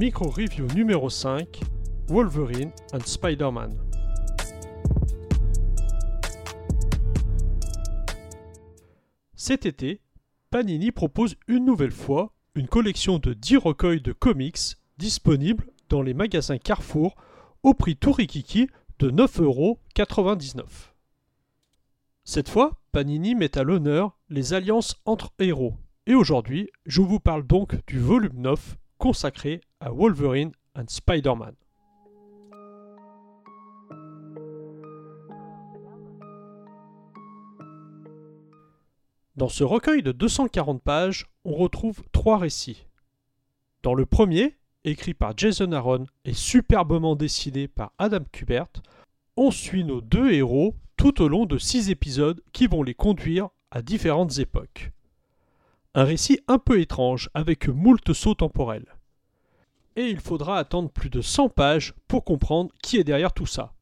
Micro Review numéro 5 Wolverine and Spider-Man. Cet été, Panini propose une nouvelle fois une collection de 10 recueils de comics disponibles dans les magasins Carrefour au prix tout rikiki de 9,99€. Cette fois, Panini met à l'honneur les alliances entre héros. Et aujourd'hui, je vous parle donc du volume 9 consacré à Wolverine and Spider-Man. Dans ce recueil de 240 pages, on retrouve trois récits. Dans le premier, écrit par Jason Aaron et superbement dessiné par Adam Kubert, on suit nos deux héros tout au long de six épisodes qui vont les conduire à différentes époques. Un récit un peu étrange avec moult sauts temporels. Il faudra attendre plus de 100 pages pour comprendre qui est derrière tout ça.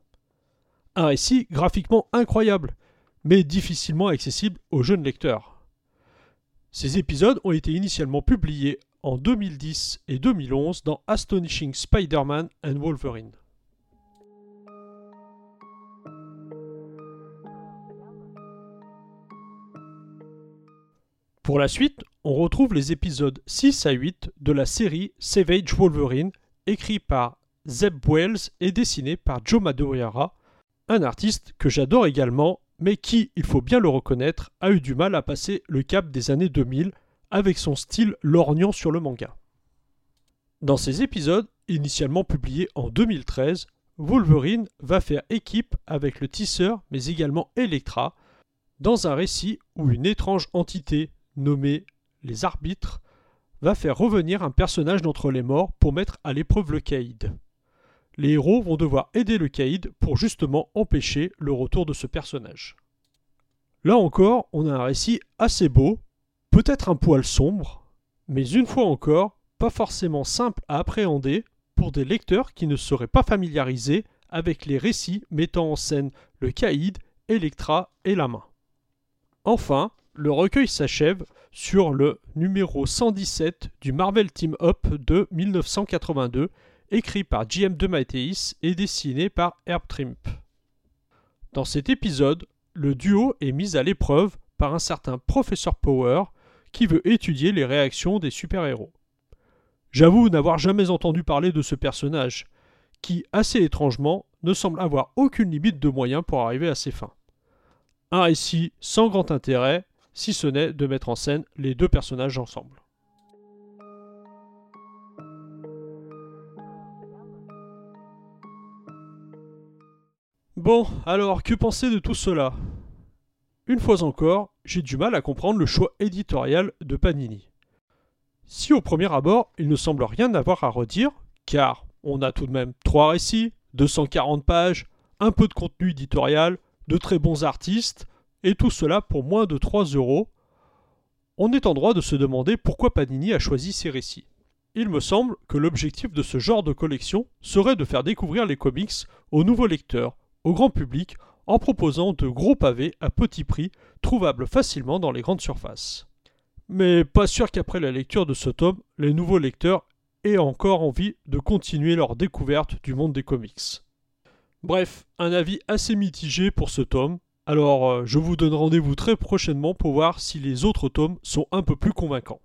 Un récit graphiquement incroyable, mais difficilement accessible aux jeunes lecteurs. Ces épisodes ont été initialement publiés en 2010 et 2011 dans Astonishing Spider-Man and Wolverine. Pour la suite, on retrouve les épisodes 6 à 8 de la série Savage Wolverine, écrit par Zeb Wells et dessiné par Joe Madureira, un artiste que j'adore également, mais qui, il faut bien le reconnaître, a eu du mal à passer le cap des années 2000 avec son style lorgnant sur le manga. Dans ces épisodes, initialement publiés en 2013, Wolverine va faire équipe avec le tisseur mais également Elektra dans un récit où une étrange entité nommée les arbitres va faire revenir un personnage d'entre les morts pour mettre à l'épreuve le Caïd. Les héros vont devoir aider le Caïd pour justement empêcher le retour de ce personnage. Là encore, on a un récit assez beau peut-être un poil sombre, mais une fois encore, pas forcément simple à appréhender pour des lecteurs qui ne seraient pas familiarisés avec les récits mettant en scène le caïd, Electra et la main. Enfin, le recueil s'achève sur le numéro 117 du Marvel Team Up de 1982, écrit par J.M. de Matteis et dessiné par Herb Trimp. Dans cet épisode, le duo est mis à l'épreuve par un certain Professeur Power qui veut étudier les réactions des super-héros. J'avoue n'avoir jamais entendu parler de ce personnage, qui, assez étrangement, ne semble avoir aucune limite de moyens pour arriver à ses fins. Un récit sans grand intérêt, si ce n'est de mettre en scène les deux personnages ensemble. Bon, alors que penser de tout cela? Une fois encore, j'ai du mal à comprendre le choix éditorial de Panini. Si au premier abord, il ne semble rien avoir à redire, car on a tout de même trois récits, 240 pages, un peu de contenu éditorial, de très bons artistes, et tout cela pour moins de 3 euros, on est en droit de se demander pourquoi Panini a choisi ces récits. Il me semble que l'objectif de ce genre de collection serait de faire découvrir les comics aux nouveaux lecteurs, au grand public, en proposant de gros pavés à petit prix, trouvables facilement dans les grandes surfaces. Mais pas sûr qu'après la lecture de ce tome, les nouveaux lecteurs aient encore envie de continuer leur découverte du monde des comics. Bref, un avis assez mitigé pour ce tome, alors euh, je vous donne rendez-vous très prochainement pour voir si les autres tomes sont un peu plus convaincants.